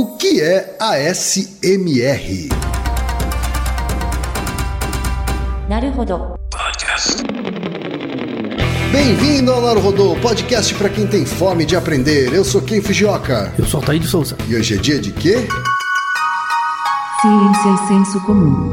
O que é a SMR? Podcast. Bem-vindo ao Naruhodô, podcast para quem tem fome de aprender. Eu sou Ken Fujioka. Eu sou Altair de Souza. E hoje é dia de quê? Ciência e senso comum.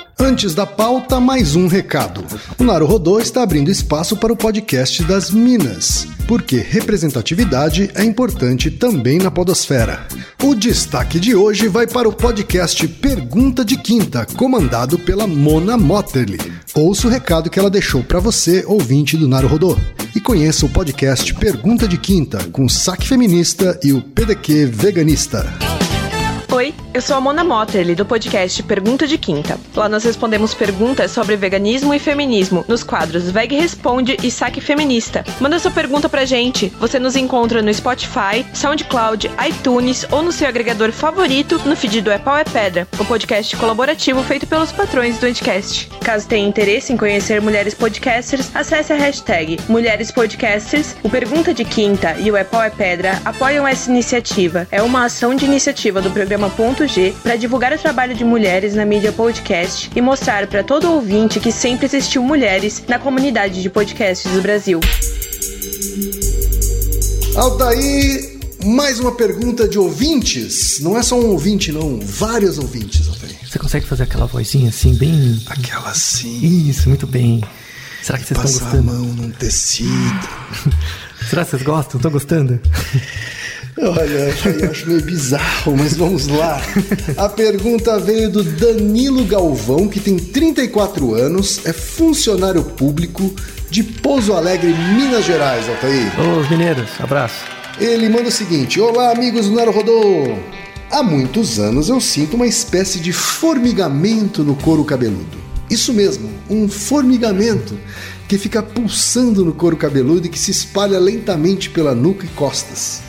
Antes da pauta, mais um recado. O Naruhodô está abrindo espaço para o podcast das Minas, porque representatividade é importante também na podosfera. O destaque de hoje vai para o podcast Pergunta de Quinta, comandado pela Mona Motterly. Ouça o recado que ela deixou para você, ouvinte do Naruhodô. E conheça o podcast Pergunta de Quinta, com o Saque Feminista e o PDQ Veganista. Oi, eu sou a Mona Motterly, do podcast Pergunta de Quinta. Lá nós respondemos perguntas sobre veganismo e feminismo nos quadros Veg Responde e Saque Feminista. Manda sua pergunta pra gente. Você nos encontra no Spotify, SoundCloud, iTunes ou no seu agregador favorito no feed do É Pau é Pedra, o podcast colaborativo feito pelos patrões do Anticast. Caso tenha interesse em conhecer mulheres podcasters, acesse a hashtag Mulheres Podcasters. O Pergunta de Quinta e o É Pau é Pedra apoiam essa iniciativa. É uma ação de iniciativa do programa Ponto G para divulgar o trabalho de mulheres na mídia podcast e mostrar para todo ouvinte que sempre existiu mulheres na comunidade de podcasts do Brasil. Altair, mais uma pergunta de ouvintes. Não é só um ouvinte, não. Vários ouvintes, Altair. Você consegue fazer aquela vozinha assim, bem. Aquela assim. Isso, muito bem. Será que vocês estão Passar a gostando? mão num tecido. Será que vocês gostam? Estão gostando? Olha, eu acho meio bizarro, mas vamos lá. A pergunta veio do Danilo Galvão, que tem 34 anos, é funcionário público de Pouso Alegre, Minas Gerais, Altair. Ô, mineiros, abraço. Ele manda o seguinte: Olá, amigos do Naruhodô. Há muitos anos eu sinto uma espécie de formigamento no couro cabeludo. Isso mesmo, um formigamento que fica pulsando no couro cabeludo e que se espalha lentamente pela nuca e costas.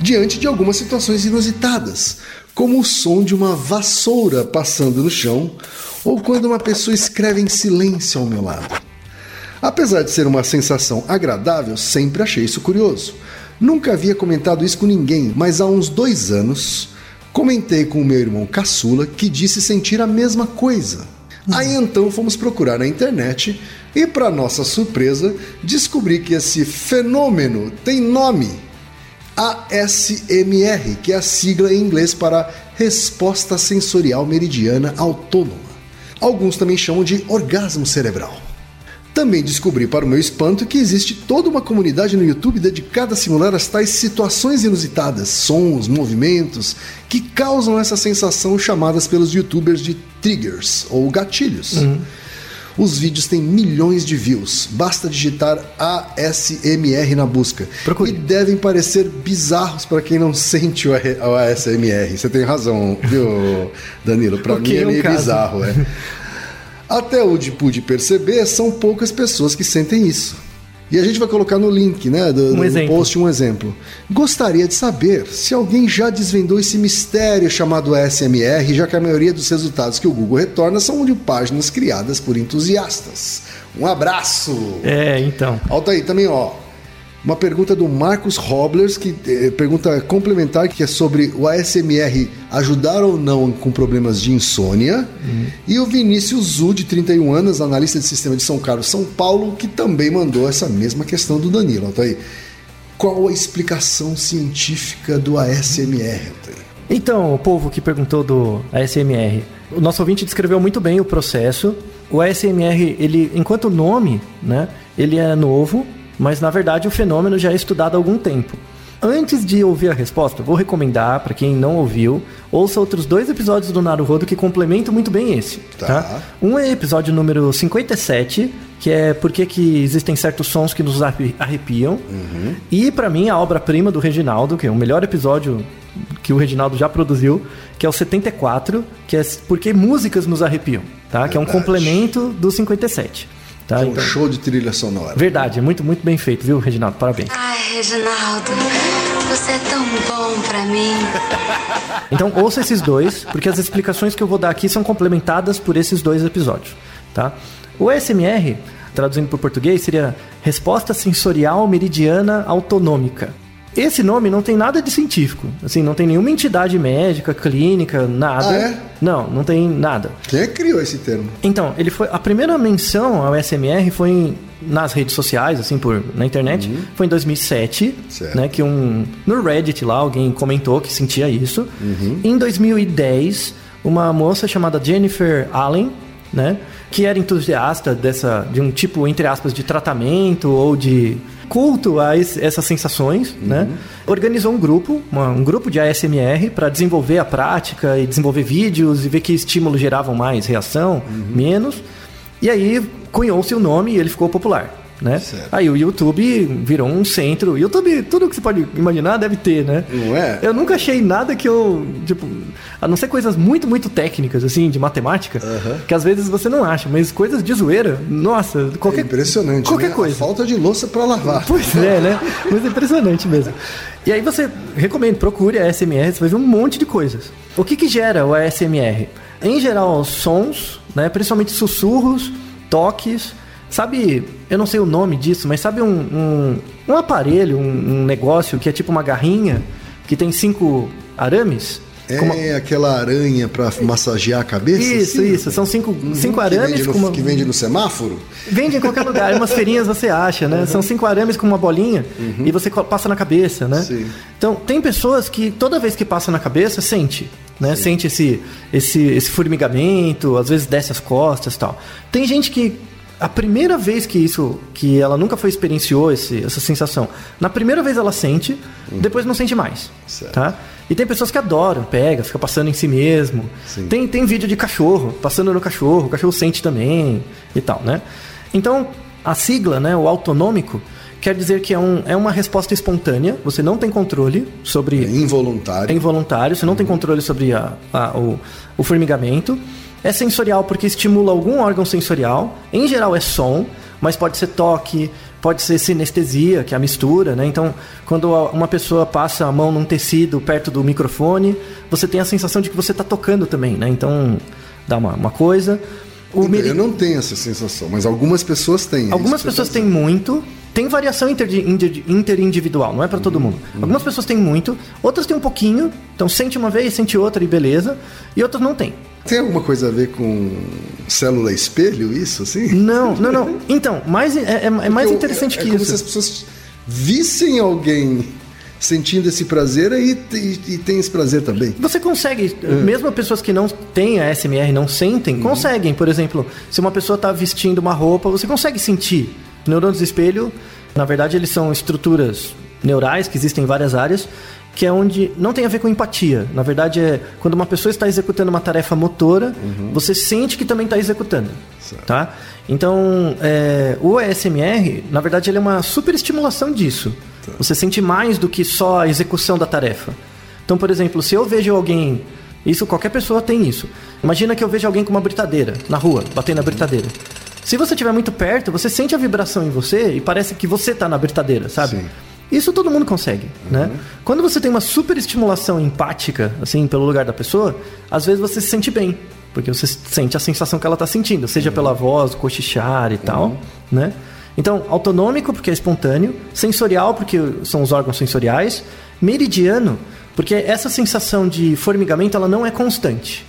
Diante de algumas situações inusitadas, como o som de uma vassoura passando no chão ou quando uma pessoa escreve em silêncio ao meu lado. Apesar de ser uma sensação agradável, sempre achei isso curioso. Nunca havia comentado isso com ninguém, mas há uns dois anos comentei com o meu irmão caçula que disse sentir a mesma coisa. Aí então fomos procurar na internet e, para nossa surpresa, descobri que esse fenômeno tem nome: ASMR, que é a sigla em inglês para Resposta Sensorial Meridiana Autônoma. Alguns também chamam de orgasmo cerebral. Também descobri, para o meu espanto, que existe toda uma comunidade no YouTube dedicada a simular as tais situações inusitadas, sons, movimentos, que causam essa sensação chamadas pelos youtubers de triggers ou gatilhos. Os vídeos têm milhões de views, basta digitar ASMR na busca. Procure. E devem parecer bizarros para quem não sente o ASMR. Você tem razão, viu, Danilo? Para mim é é meio caso. bizarro, é. Até onde pude perceber, são poucas pessoas que sentem isso. E a gente vai colocar no link, né, do, Um no post um exemplo. Gostaria de saber se alguém já desvendou esse mistério chamado ASMR, já que a maioria dos resultados que o Google retorna são de páginas criadas por entusiastas. Um abraço! É, então. Alta aí também, ó. Uma pergunta do Marcos Roblers, que eh, pergunta complementar, que é sobre o ASMR ajudar ou não com problemas de insônia. E o Vinícius Zu, de 31 anos, analista de sistema de São Carlos, São Paulo, que também mandou essa mesma questão do Danilo. Altair. Qual a explicação científica do ASMR, Altair? Então, o povo que perguntou do ASMR, o nosso ouvinte descreveu muito bem o processo. O ASMR, ele, enquanto nome, né, ele é novo, mas na verdade o fenômeno já é estudado há algum tempo. Antes de ouvir a resposta, vou recomendar para quem não ouviu, ouça outros dois episódios do Naruhodo que complementam muito bem esse. Tá. Tá. Um é episódio número 57, que é por que que existem certos sons que nos arre- arrepiam. E pra mim a obra-prima do Reginaldo, que é o melhor episódio que o Reginaldo já produziu, que é o 74, que é por que músicas nos arrepiam, tá? Que é um complemento do 57. Tá? É um Então- show de trilha sonora. Verdade, é muito, muito bem feito, viu, Reginaldo? Parabéns. Ai, Reginaldo, você é tão bom pra mim. Então ouça esses dois, porque as explicações que eu vou dar aqui são complementadas por esses dois episódios, tá? O SMR, traduzindo para o português, seria Resposta Sensorial Meridiana Autonômica. Esse nome não tem nada de científico, assim, não tem nenhuma entidade médica, clínica, nada. Ah, é? Não, não tem nada. Quem é que criou esse termo? Então, ele foi a primeira menção ao SMR foi em- nas redes sociais, assim, por na internet, foi em 2007, Certo. né, que um no Reddit lá alguém comentou que sentia isso. Em 2010, uma moça chamada Jennifer Allen, né, que era entusiasta dessa de um tipo entre aspas de tratamento ou de culto a es- essas sensações, né? Organizou um grupo, uma- um grupo de ASMR para desenvolver a prática e desenvolver vídeos e ver que estímulos geravam mais reação, menos. E aí cunhou-se o nome e ele ficou popular. Né? Certo. Aí o YouTube virou um centro. YouTube, tudo que você pode imaginar deve ter, né? Não é? Eu nunca achei nada que eu. Tipo, a não ser coisas muito, muito técnicas, assim, de matemática, que às vezes você não acha, mas coisas de zoeira, nossa, qualquer. É impressionante, Qualquer né? coisa. A falta de louça pra lavar. Pois é, né? Mas é impressionante mesmo. E aí você recomendo, procure a ASMR, você vai ver um monte de coisas. O que que gera o ASMR? Em geral, sons, né? Principalmente sussurros, toques. Sabe, eu não sei o nome disso, mas sabe um, um, um aparelho, um, um negócio que é tipo uma garrinha, que tem cinco arames? É uma- aquela aranha pra massagear a cabeça? Isso, assim? isso. São cinco, cinco Que arames vende, no, com uma... que vende no semáforo? Vende em qualquer lugar, em umas feirinhas você acha, né? São cinco arames com uma bolinha e você passa na cabeça, né? Sim. Então, tem pessoas que toda vez que passa na cabeça, sente, né? Sente esse, esse, esse formigamento, às vezes desce as costas e tal. Tem gente que a primeira vez que isso, que ela nunca foi experienciou esse, essa sensação, na primeira vez ela sente, depois não sente mais, Certo. tá? E tem pessoas que adoram, pega, fica passando em si mesmo. Sim. Tem, tem vídeo de cachorro, passando no cachorro, o cachorro sente também e tal, né? Então, a sigla, né, o autonômico, quer dizer que é, um, é uma resposta espontânea, você não tem controle sobre... É involuntário. É involuntário, você não tem controle sobre a- a- o, o formigamento. É sensorial porque estimula algum órgão sensorial. Em geral é som, mas pode ser toque, pode ser sinestesia, que é a mistura, né? Então, quando uma pessoa passa a mão num tecido perto do microfone, você tem a sensação de que você está tocando também, né? Então, dá uma, uma coisa. O meri- Eu não tenho essa sensação, mas algumas pessoas têm. é Algumas pessoas têm muito. Tem variação inter- inter- interindividual, não é pra todo mundo. Algumas pessoas têm muito, outras têm um pouquinho. Então sente uma vez, sente outra e beleza. E outras não tem. Tem alguma coisa a ver com célula espelho, isso, assim? Não, não, não. Então, mais, é, é- é mais eu- interessante é, que é como isso. se as pessoas vissem alguém sentindo esse prazer e, e, e tem esse prazer também. Você consegue, mesmo pessoas que não têm a SMR não sentem, conseguem. Por exemplo, se uma pessoa está vestindo uma roupa, você consegue sentir. Neurônios de espelho, na verdade, eles são estruturas neurais que existem em várias áreas, que é onde não tem a ver com empatia. Na verdade, é quando uma pessoa está executando uma tarefa motora, você sente que também está executando. Certo. Tá? Então, é, o ASMR, na verdade, ele é uma superestimulação disso. Você sente mais do que só a execução da tarefa. Então, por exemplo, se eu vejo alguém. Isso qualquer pessoa tem isso. Imagina que eu vejo alguém com uma britadeira na rua, batendo na britadeira. Se você estiver muito perto, você sente a vibração em você e parece que você está na britadeira, sabe? Sim. Isso todo mundo consegue, né? Quando você tem uma super estimulação empática, assim, pelo lugar da pessoa, às vezes você se sente bem, porque você sente a sensação que ela está sentindo, seja pela voz, cochichar e tal, né? Então, autonômico, porque é espontâneo, sensorial, porque são os órgãos sensoriais, meridiano, porque essa sensação de formigamento, ela não é constante.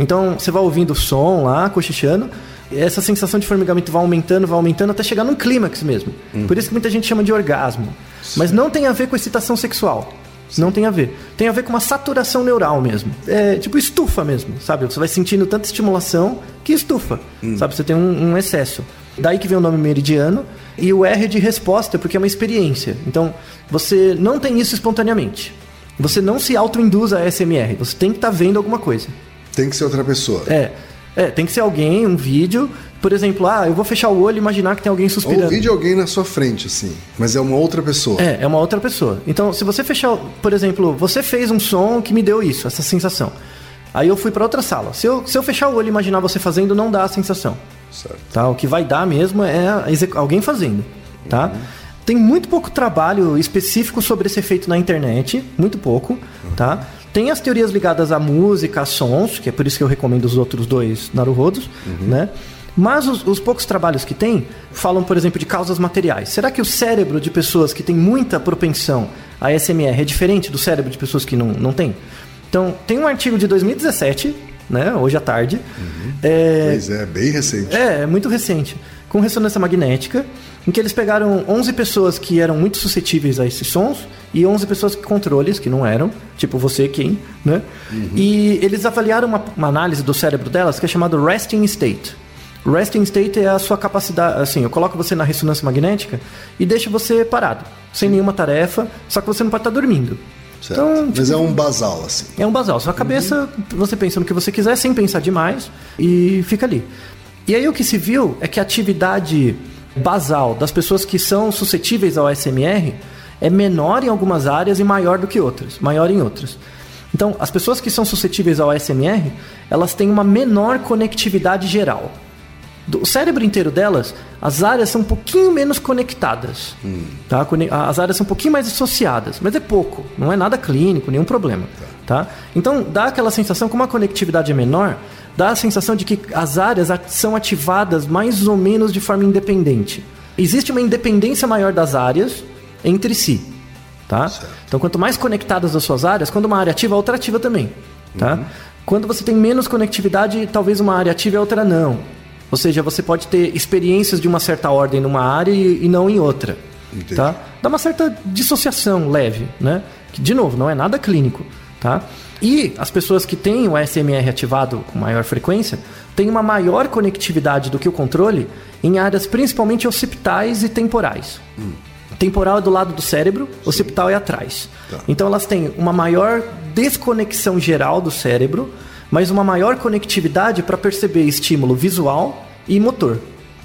Então, você vai ouvindo o som lá, cochichando, essa sensação de formigamento vai aumentando, vai aumentando, até chegar num clímax mesmo. Por isso que muita gente chama de orgasmo. Mas não tem a ver com excitação sexual. Não tem a ver. Tem a ver com uma saturação neural mesmo. É tipo estufa mesmo, sabe? Você vai sentindo tanta estimulação que estufa, sabe? Você tem um, um excesso. Daí que vem o nome meridiano. E o R de resposta, porque é uma experiência. Então, você não tem isso espontaneamente. Você não se auto-induz a SMR. Você tem que estar vendo alguma coisa. Tem que ser outra pessoa. É. É, tem que ser alguém, um vídeo. Por exemplo, ah, eu vou fechar o olho e imaginar que tem alguém Ou suspirando. ouvir de alguém na sua frente, assim. Mas é uma outra pessoa. É, é uma outra pessoa. Então, se você fechar, por exemplo, você fez um som que me deu isso, essa sensação. Aí eu fui pra outra sala. Se eu, se eu fechar o olho e imaginar você fazendo, não dá a sensação. Certo. Tá? O que vai dar mesmo é alguém fazendo. Tá? Tem muito pouco trabalho específico sobre esse efeito na internet, muito pouco. Tá? Tem as teorias ligadas à música, a sons, que é por isso que eu recomendo os outros dois Naruhodos, né? Mas os, os poucos trabalhos que tem falam, por exemplo, de causas materiais. Será que o cérebro de pessoas que têm muita propensão a SMR é diferente do cérebro de pessoas que não, não têm? Então, tem um artigo de 2017, né, hoje à tarde, é, Pois é, bem recente. é, é muito recente. Com ressonância magnética, em que eles pegaram 11 pessoas que eram muito suscetíveis a esses sons e 11 pessoas que controles, que não eram, tipo você, quem, né? E eles avaliaram uma, uma análise do cérebro delas que é chamado resting state. Resting state é a sua capacidade, assim, eu coloco você na ressonância magnética e deixo você parado, sem nenhuma tarefa, só que você não pode estar dormindo. Certo. Então, Mas tipo, é um basal, assim. é um basal. Sua cabeça, você pensa no que você quiser, sem pensar demais, e fica ali. E aí o que se viu é que a atividade basal das pessoas que são suscetíveis ao SMR é menor em algumas áreas e maior do que outras, maior em outras. Então, as pessoas que são suscetíveis ao SMR, elas têm uma menor conectividade geral. Do cérebro inteiro delas, as áreas são um pouquinho menos conectadas. Tá? Cone- As áreas são um pouquinho mais associadas, mas é pouco, não é nada clínico, nenhum problema. Tá? Então dá aquela sensação, como a conectividade é menor, dá a sensação de que as áreas são ativadas mais ou menos de forma independente. Existe uma independência maior das áreas entre si. Tá? Então, quanto mais conectadas as suas áreas, quando uma área ativa, a outra ativa também. Tá? Quando você tem menos conectividade, talvez uma área ative e a outra não. Ou seja, você pode ter experiências de uma certa ordem numa área e, e não em outra. Entendi. Tá? Dá uma certa dissociação leve, né? Que, de novo, não é nada clínico. Tá? E as pessoas que têm o SMR ativado com maior frequência têm uma maior conectividade do que o controle em áreas principalmente occipitais e temporais. Temporal é do lado do cérebro, occipital é atrás. Tá. Então elas têm uma maior desconexão geral do cérebro, mas uma maior conectividade para perceber estímulo visual e motor.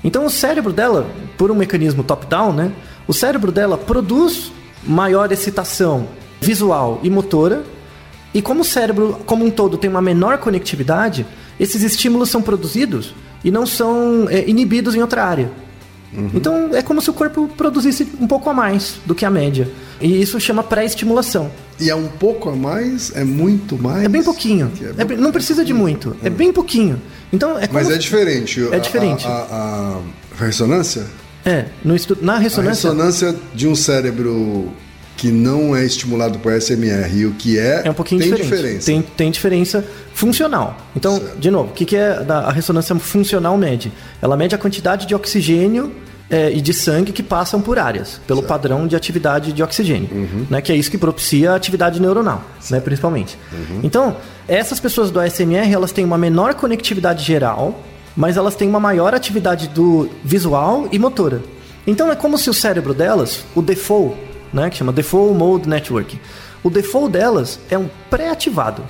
Então o cérebro dela, por um mecanismo top-down, né? O cérebro dela produz maior excitação visual e motora, e como o cérebro como um todo tem uma menor conectividade, esses estímulos são produzidos e não são é, inibidos em outra área. Então é como se o corpo produzisse um pouco a mais do que a média. E isso chama pré-estimulação. E é um pouco a mais? É muito mais? É bem pouquinho. É É bem- bem- não precisa de muito. É bem pouquinho. Então é como Mas é diferente. É diferente. A, a- a ressonância? É, no estu... na A ressonância ressonância de um cérebro que não é estimulado por SMR e o que é, é um pouquinho tem diferente. diferença. Tem, tem diferença funcional. Então, Certo. de novo, o que, que é a ressonância funcional mede? Ela mede a quantidade de oxigênio é, e de sangue que passam por áreas, pelo padrão de atividade de oxigênio, Uhum. né, que é isso que propicia a atividade neuronal, né, principalmente. Uhum. Então, essas pessoas do ASMR, elas têm uma menor conectividade geral, mas elas têm uma maior atividade do visual e motora. Então é como se o cérebro delas, o default, né, que chama Default Mode Network, o default delas é um pré-ativado.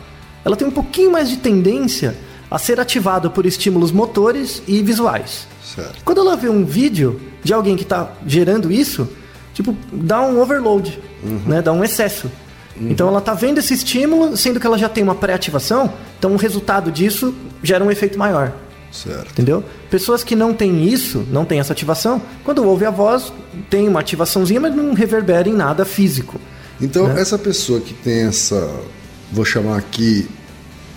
Ela tem um pouquinho mais de tendência a ser ativado por estímulos motores e visuais. Certo. Quando ela vê um vídeo de alguém que está gerando isso, tipo, dá um overload, né? Dá um excesso. Então ela está vendo esse estímulo, sendo que ela já tem uma pré-ativação, então o resultado disso gera um efeito maior. Certo. Entendeu? Pessoas que não têm isso, não têm essa ativação, quando ouve a voz, tem uma ativaçãozinha, mas não reverbera em nada físico. Então, Né? essa pessoa que tem essa, vou chamar aqui,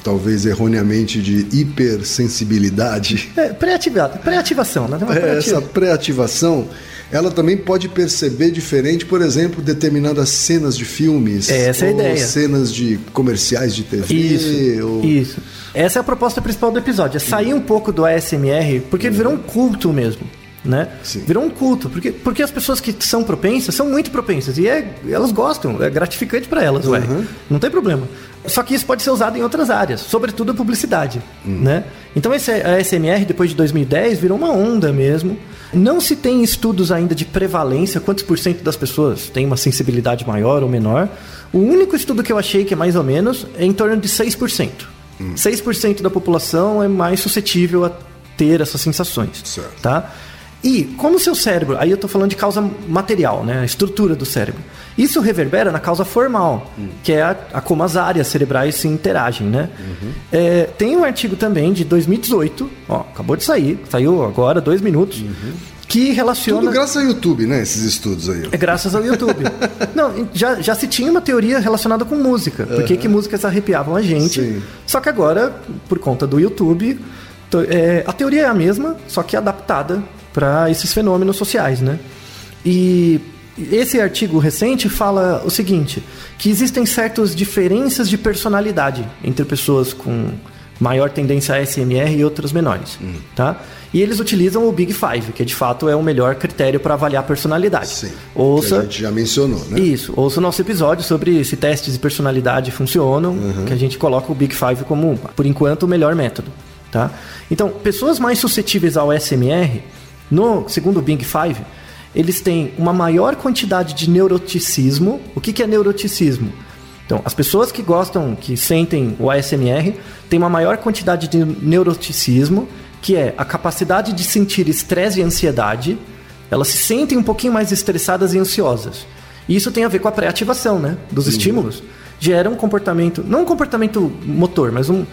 talvez erroneamente, de hipersensibilidade, É, pré-ativado, pré-ativação, né? Uma É, essa pré-ativação, ela também pode perceber diferente, por exemplo, determinadas cenas de filmes. Essa é a ou ideia. cenas de comerciais de TV. Isso, ou- isso. Essa é a proposta principal do episódio, é sair um pouco do ASMR, porque virou um culto mesmo, né? Sim. Virou um culto, porque, porque as pessoas que são propensas são muito propensas, e é, elas gostam, é gratificante para elas, ué. Não tem problema. Só que isso pode ser usado em outras áreas, sobretudo a publicidade, né? Então esse ASMR, depois de 2010, virou uma onda mesmo. Não se tem estudos ainda de prevalência, quantos por cento das pessoas têm uma sensibilidade maior ou menor. O único estudo que eu achei que é mais ou menos é em torno de 6%. 6% da população é mais suscetível a ter essas sensações. Certo. Tá? E como o seu cérebro, aí eu tô falando de causa material, né? A estrutura do cérebro. Isso reverbera na causa formal, que é a, a como as áreas cerebrais se interagem, né? É, tem um artigo também de 2018, ó, acabou de sair, saiu agora, dois minutos, que relaciona. Tudo graças ao YouTube, né? Esses estudos aí. É graças ao YouTube. Não, já, já se tinha uma teoria relacionada com música. Por que, que músicas arrepiavam a gente? Sim. Só que agora, por conta do YouTube, é, a teoria é a mesma, só que adaptada para esses fenômenos sociais, né? E esse artigo recente fala o seguinte, que existem certas diferenças de personalidade entre pessoas com maior tendência a SMR e outras menores, tá? E eles utilizam o Big Five, que de fato é o melhor critério para avaliar a personalidade. Sim. Que Ouça, a gente já mencionou, né? isso, ouça o nosso episódio sobre se testes de personalidade funcionam, que a gente coloca o Big Five como, por enquanto, o melhor método. Tá? Então, pessoas mais suscetíveis ao SMR, no segundo o Big Five, eles têm uma maior quantidade de neuroticismo. O que, que é neuroticismo? Então, as pessoas que gostam, que sentem o ASMR, têm uma maior quantidade de neuroticismo, que é a capacidade de sentir estresse e ansiedade. Elas se sentem um pouquinho mais estressadas e ansiosas. E isso tem a ver com a pré-ativação, né? Dos estímulos. Gera um comportamento, não um comportamento motor, mas um,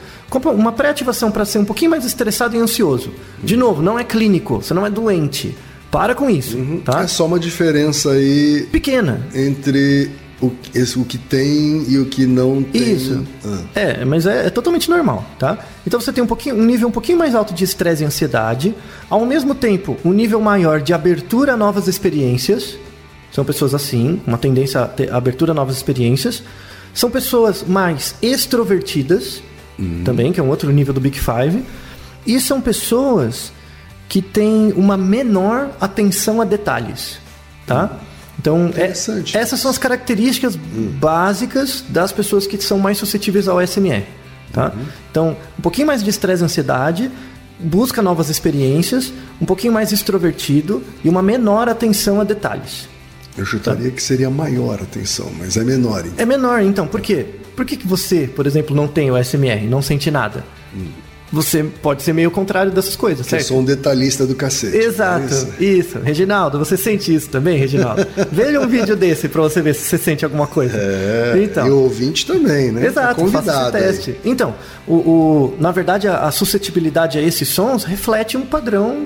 uma pré-ativação para ser um pouquinho mais estressado e ansioso. De novo, não é clínico, você não é doente. Para com isso, tá? É só uma diferença aí Pequena. entre o, esse- o que tem e o que não tem. Isso. Ah. É, mas é, é totalmente normal, tá? Então você tem um, pouquinho, um nível um pouquinho mais alto de estresse e ansiedade, ao mesmo tempo, um nível maior de abertura a novas experiências. São pessoas assim, uma tendência a ter abertura a novas experiências. São pessoas mais extrovertidas, também, que é um outro nível do Big Five. E são pessoas que têm uma menor atenção a detalhes, tá? Então, é- essas são as características básicas das pessoas que são mais suscetíveis ao SMR, tá? Então, um pouquinho mais de estresse e ansiedade, busca novas experiências, um pouquinho mais extrovertido e uma menor atenção a detalhes. Eu chutaria que seria maior a tensão, mas é menor. Então. É menor, então, por quê? Por que, que você, por exemplo, não tem o SMR, não sente nada? Você pode ser meio contrário dessas coisas, Eu certo? sou um detalhista do cacete. Exato, é isso? isso. Reginaldo, você sente isso também, Reginaldo? Veja um vídeo desse pra você ver se você sente alguma coisa. É, então. e o ouvinte também, né? Exato, Tá faça esse convidado aí. teste. Então, o, o- na verdade, a, a suscetibilidade a esses sons reflete um padrão.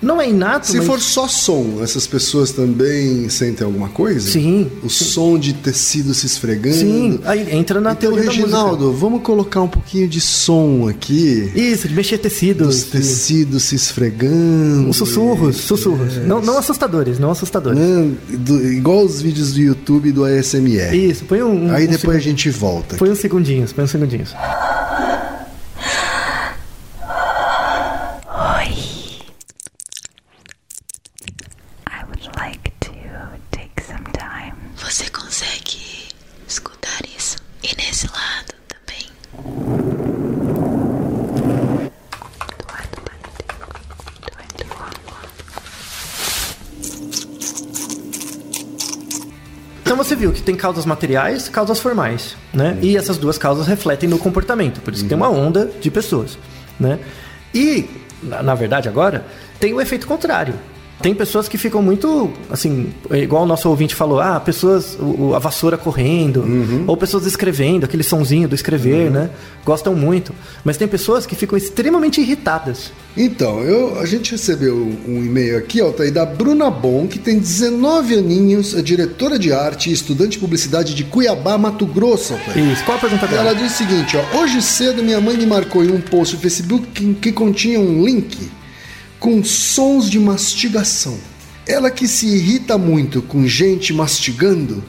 Não é inato, Se mas... for só som, essas pessoas também sentem alguma coisa? Sim, O som de tecido se esfregando. Sim, aí entra na Então, teoria. Reginaldo, vamos colocar um pouquinho de som aqui. Isso, de mexer Dos tecidos. tecidos se esfregando. Os sussurros, sussurros. Não, não assustadores, não assustadores. Né? Do- igual os vídeos do YouTube do ASMR. Isso, põe um. Aí um depois a segu- gente volta. Põe uns segundinhos, põe uns segundinhos. I would like to take some time Você consegue escutar isso? E nesse lado também. Então você viu que tem causas materiais, causas formais, né? E essas duas causas refletem no comportamento, por isso que tem uma onda de pessoas, né? E na, na verdade agora tem o efeito contrário. Tem pessoas que ficam muito, assim, igual o nosso ouvinte falou, ah, pessoas, o- a vassoura correndo, ou pessoas escrevendo, aquele sonzinho do escrever, né? Gostam muito. Mas tem pessoas que ficam extremamente irritadas. Então, eu, a gente recebeu um e-mail aqui, ó, tá aí da Bruna Bom, que tem 19 aninhos, é diretora de arte e estudante de publicidade de Cuiabá, Mato Grosso. Altair. Isso. Qual a pergunta dela? Ela diz o seguinte, ó, hoje cedo minha mãe me marcou em um post no Facebook que, que continha um link com sons de mastigação. Ela que se irrita muito com gente mastigando,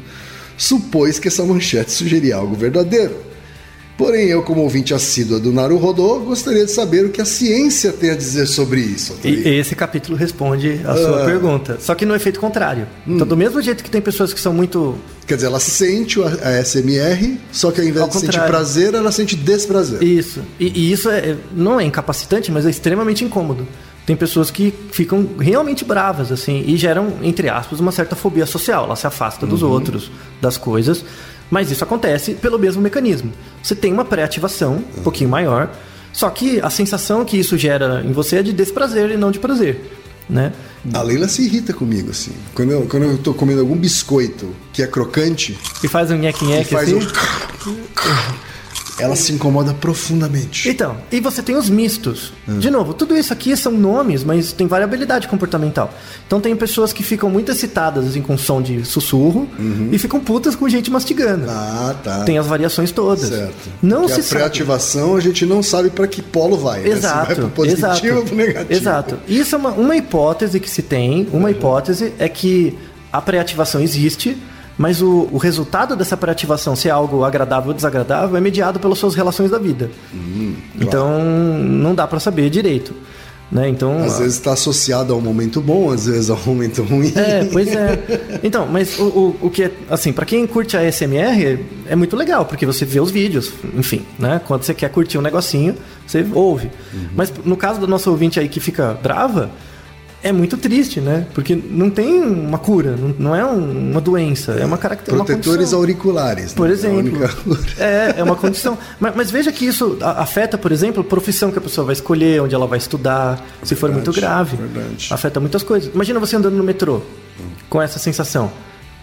supôs que essa manchete sugeria algo verdadeiro. Porém, eu, como ouvinte assídua do Naru Rodô, gostaria de saber o que a ciência tem a dizer sobre isso. E esse capítulo responde a sua Ah. pergunta. Só que no efeito contrário. Hum. Então, do mesmo jeito que tem pessoas que são muito. Quer dizer, ela sente a SMR, só que ao invés Ao de sentir contrário. prazer, ela sente desprazer. Isso. E, e isso é, não é incapacitante, mas é extremamente incômodo. Tem pessoas que ficam realmente bravas, assim, e geram, entre aspas, uma certa fobia social. Ela se afasta dos Uhum. outros, das coisas. Mas isso acontece pelo mesmo mecanismo. Você tem uma pré-ativação um pouquinho maior, só que a sensação que isso gera em você é de desprazer e não de prazer. né? A Leila se irrita comigo, assim. Quando eu, quando eu tô comendo algum biscoito que é crocante, E faz um nheque-nheque faz assim. um... Ela se incomoda profundamente. Então, e você tem os mistos. Hum. De novo, tudo isso aqui são nomes, mas tem variabilidade comportamental. Então tem pessoas que ficam muito excitadas assim, com som de sussurro e ficam putas com gente mastigando. Uhum. Ah, tá. Tem as variações todas. Certo. Não Porque se a pré-ativação a gente não sabe para que polo vai. né? Se vai Exato, pro positivo exato, ou pro negativo. exato. Isso é uma, uma hipótese que se tem. Uhum. Uma hipótese é que a pré-ativação existe, mas o, o resultado dessa pré-ativação, se é algo agradável ou desagradável, é mediado pelas suas relações da vida. Hum, Então não dá pra saber direito, né? Então Às vezes está associado a um momento bom, às vezes a um momento ruim. É, pois é. Então, mas o, o, o que é, assim, pra quem curte a SMR, é muito legal, porque você vê os vídeos, enfim, né? Quando você quer curtir um negocinho, você ouve. Mas no caso do nosso ouvinte aí que fica brava, é muito triste, né? Porque não tem uma cura, não, é um- uma doença, é uma característica. Protetores auriculares. Por né? exemplo. É a única- É, é uma condição. Mas, mas veja que isso afeta, por exemplo, a profissão que a pessoa vai escolher, onde ela vai estudar, se for muito grave. verdade. Afeta muitas coisas. Imagina você andando no metrô com essa sensação.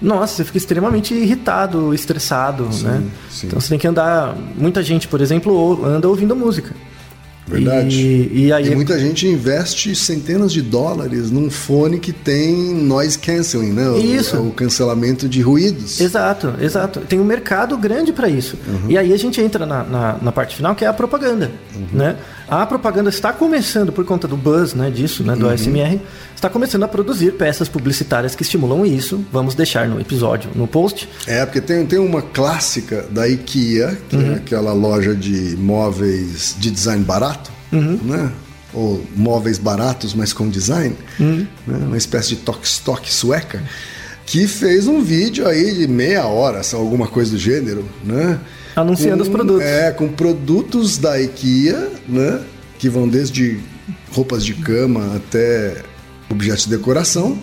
Nossa, você fica extremamente irritado, estressado, né? sim. Então você tem que andar. Muita gente, por exemplo, anda ouvindo música. Verdade. E, e aí. E muita gente investe centenas de dólares num fone que tem noise canceling, né? O- Isso. O, cancelamento de ruídos. Exato, exato. Tem um mercado grande para isso. Uhum. E aí a gente entra na, na, na parte final, que é a propaganda. Uhum. Né? A propaganda está começando, por conta do buzz né, disso, né, Uhum. do ASMR, está começando a produzir peças publicitárias que estimulam isso. Vamos deixar no episódio, no post. É, porque tem, tem uma clássica da IKEA, que Uhum. é aquela loja de móveis de design barato, Uhum. né? Ou móveis baratos, mas com design. Uhum. né? Uma espécie de toque-stock sueca. Que fez um vídeo aí de meia hora, alguma coisa do gênero, né? Anunciando os produtos. É, com produtos da IKEA, né? Que vão desde roupas de cama até objetos de decoração,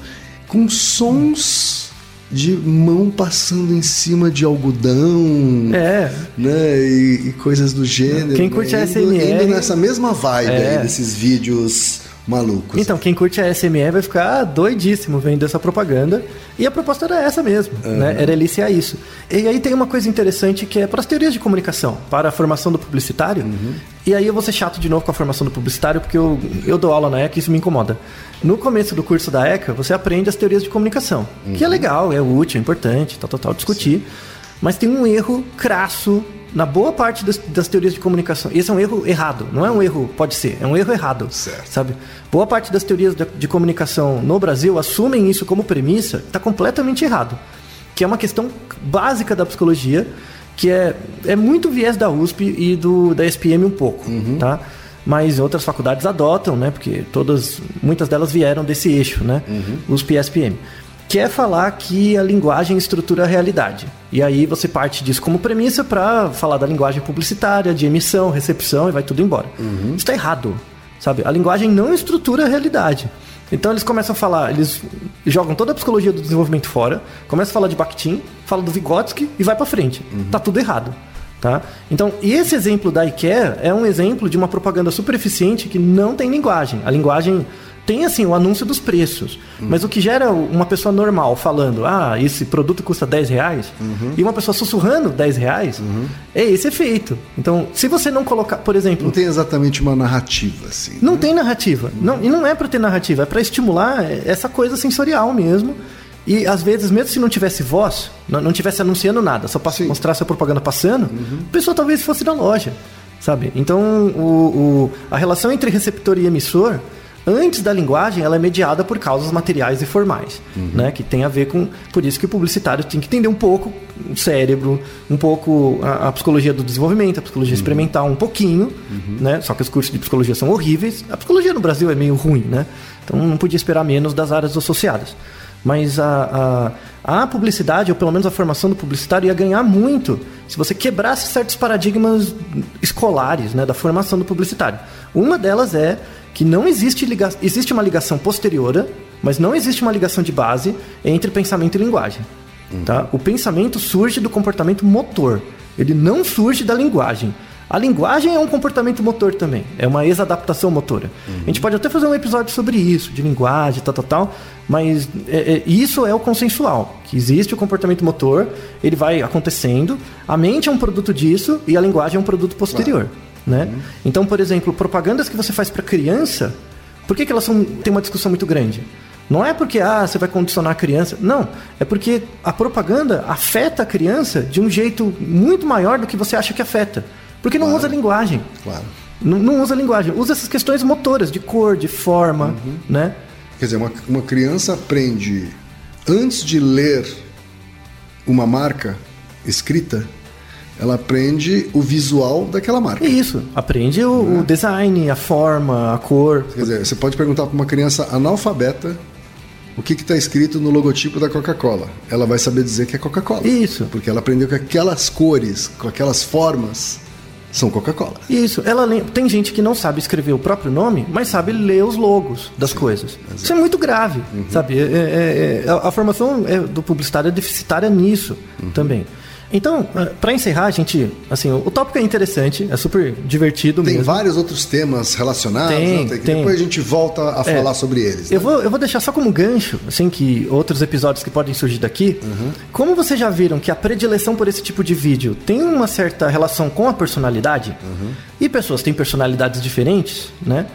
com sons de mão passando em cima de algodão, É, né? E, e coisas do gênero. Quem né? curte indo, ASMR indo nessa mesma vibe É. aí desses vídeos malucos. Então, quem curte a SMR vai ficar doidíssimo vendo essa propaganda. E a proposta era essa mesmo, né? Era eliciar isso. E aí tem uma coisa interessante que é para as teorias de comunicação, para a formação do publicitário. E aí eu vou ser chato de novo com a formação do publicitário, porque eu, eu dou aula na ECA e isso me incomoda. No começo do curso da ECA, você aprende as teorias de comunicação, que é legal, é útil, é importante, tal, tal, tal, discutir. Mas tem um erro crasso na boa parte das, das teorias de comunicação. Esse é um erro errado, não é um erro, pode ser, é um erro errado. Certo. Sabe? Boa parte das teorias de, de comunicação no Brasil assumem isso como premissa, está completamente errado. Que é uma questão básica da psicologia, que é, é muito viés da USP e do, da SPM um pouco, tá? Mas outras faculdades adotam, né? Porque todas, muitas delas vieram desse eixo, né? USP e SPM que é falar que a linguagem estrutura a realidade. E aí você parte disso como premissa para falar da linguagem publicitária, de emissão, recepção e vai tudo embora. Isso está errado, sabe? A linguagem não estrutura a realidade. Então eles começam a falar, eles jogam toda a psicologia do desenvolvimento fora, começam a falar de Bakhtin, falam do Vygotsky e vai para frente. Tá tudo errado. Tá? Então, esse exemplo da IKEA é um exemplo de uma propaganda super eficiente que não tem linguagem. A linguagem tem assim o anúncio dos preços, mas o que gera uma pessoa normal falando, ah, esse produto custa 10 reais, e uma pessoa sussurrando 10 reais, é esse efeito. Então, se você não colocar, por exemplo, Não tem exatamente uma narrativa, assim. não né? tem narrativa. Não, e não é para ter narrativa, é para estimular essa coisa sensorial mesmo. E às vezes, mesmo se não tivesse voz, não, não tivesse anunciando nada, só para mostrar essa propaganda passando, a pessoa talvez fosse na loja, sabe? Então, o, o- a relação entre receptor e emissor, antes da linguagem, ela é mediada por causas materiais e formais, né? Que tem a ver com... Por isso que o publicitário tem que entender um pouco o cérebro, um pouco a, a psicologia do desenvolvimento, a psicologia experimental um pouquinho, né? Só que os cursos de psicologia são horríveis. A psicologia no Brasil é meio ruim, né? Então não podia esperar menos das áreas associadas. Mas a, a, a publicidade, ou pelo menos a formação do publicitário, ia ganhar muito se você quebrasse certos paradigmas escolares né, da formação do publicitário. Uma delas é que não existe, liga existe uma ligação posterior, mas não existe uma ligação de base entre pensamento e linguagem. Tá? O pensamento surge do comportamento motor, ele não surge da linguagem. A linguagem é um comportamento motor também, é uma exadaptação motora. A gente pode até fazer um episódio sobre isso, de linguagem, tal, tal, tal, mas é, é, isso é o consensual, que existe o comportamento motor, ele vai acontecendo, a mente é um produto disso e a linguagem é um produto posterior. Né? Então, por exemplo, propagandas que você faz para criança, por que, que elas são, têm uma discussão muito grande? Não é porque ah, você vai condicionar a criança. Não. É porque a propaganda afeta a criança de um jeito muito maior do que você acha que afeta. Porque não usa linguagem. Claro. Não, não usa linguagem. Usa essas questões motoras, de cor, de forma, né? Quer dizer, uma, uma criança aprende, antes de ler uma marca escrita, ela aprende o visual daquela marca. É isso. Aprende o, o design, a forma, a cor. Quer dizer, você pode perguntar para uma criança analfabeta o que está escrito no logotipo da Coca-Cola. Ela vai saber dizer que é Coca-Cola. Isso. Porque ela aprendeu que aquelas cores, com aquelas formas, são Coca-Cola. Isso, ela tem gente que não sabe escrever o próprio nome, mas sabe ler os logos das coisas. Isso é muito grave, sabe? É- é- é- a, a formação é, do publicitário é deficitária nisso também. Então, para encerrar, gente, assim, o, tópico é interessante, é super divertido Tem mesmo. vários outros temas relacionados, Tem, né? tem. depois a gente volta a É. falar sobre eles. né? Eu vou, eu vou deixar só como gancho, assim, que outros episódios que podem surgir daqui. Como vocês já viram que a predileção por esse tipo de vídeo tem uma certa relação com a personalidade, e pessoas têm personalidades diferentes, né?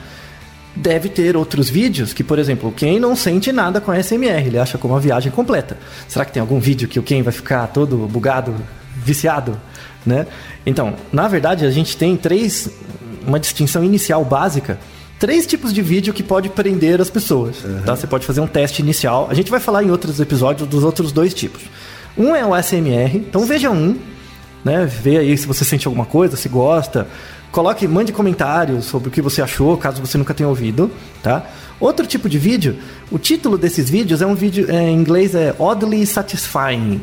Deve ter outros vídeos que, por exemplo, quem não sente nada com a SMR, ele acha como uma viagem completa. Será que tem algum vídeo que o Ken vai ficar todo bugado, viciado, né? Então, na verdade, a gente tem três, uma distinção inicial básica três tipos de vídeo que pode prender as pessoas. Tá? Você pode fazer um teste inicial. A gente vai falar em outros episódios dos outros dois tipos. Um é o ASMR, então veja um, né? Vê aí se você sente alguma coisa, se gosta. Coloque, mande comentários sobre o que você achou, caso você nunca tenha ouvido, tá? Outro tipo de vídeo, o título desses vídeos é um vídeo é, em inglês é oddly satisfying,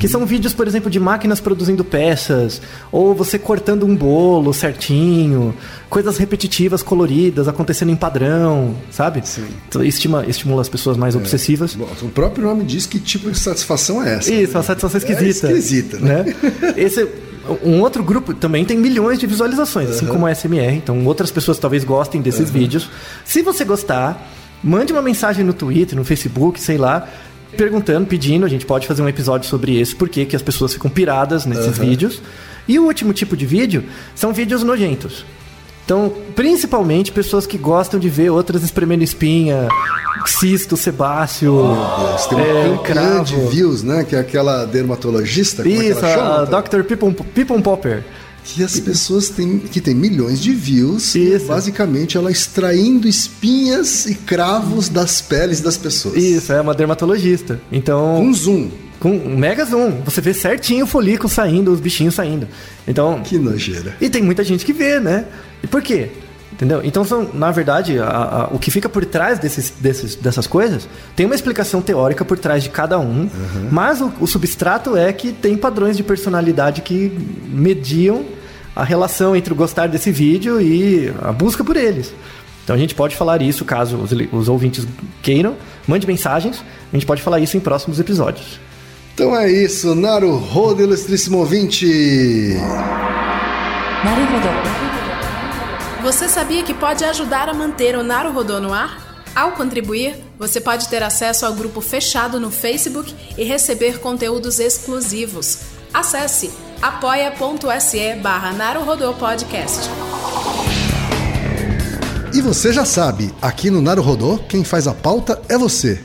que são vídeos, por exemplo, de máquinas produzindo peças, ou você cortando um bolo certinho, coisas repetitivas, coloridas, acontecendo em padrão, sabe? Sim. Então, estima, estimula as pessoas mais obsessivas. Bom, o próprio nome diz que tipo de satisfação é essa. Isso, uma satisfação esquisita. É esquisita, né? Esse, um outro grupo também tem milhões de visualizações, assim como a SMR. Então, outras pessoas talvez gostem desses vídeos. Se você gostar, mande uma mensagem no Twitter, no Facebook, sei lá, perguntando, pedindo. A gente pode fazer um episódio sobre esse, porque que as pessoas ficam piradas nesses vídeos. E o último tipo de vídeo são vídeos nojentos. Então, principalmente pessoas que gostam de ver outras espremendo espinha, cisto, sebáceo, Você tem uma é, de views, né? Que é aquela dermatologista. é Isso, ela chama? a Dr. Pippon, Pippon Popper. Que as pessoas têm, que tem milhões de views, e Isso. basicamente ela extraindo espinhas e cravos das peles das pessoas. Isso, é uma dermatologista. Então, Um zoom. Com um mega zoom, você vê certinho o folículo saindo, os bichinhos saindo. Então, Que nojeira. e tem muita gente que vê, né? E por quê? Entendeu? Então, são, na verdade, a- a- o que fica por trás desses, desses, dessas coisas tem uma explicação teórica por trás de cada um, mas o, o substrato é que tem padrões de personalidade que mediam a relação entre o gostar desse vídeo e a busca por eles. Então a gente pode falar isso caso os, os ouvintes queiram, mande mensagens, a gente pode falar isso em próximos episódios. Então é isso, Naru Rodo, ilustríssimo ouvinte! Você sabia que pode ajudar a manter o Naru Rodô no ar? Ao contribuir, você pode ter acesso ao grupo fechado no Facebook e receber conteúdos exclusivos. Acesse apoia.se barra Podcast. E você já sabe, aqui no Naru Rodô, quem faz a pauta é você.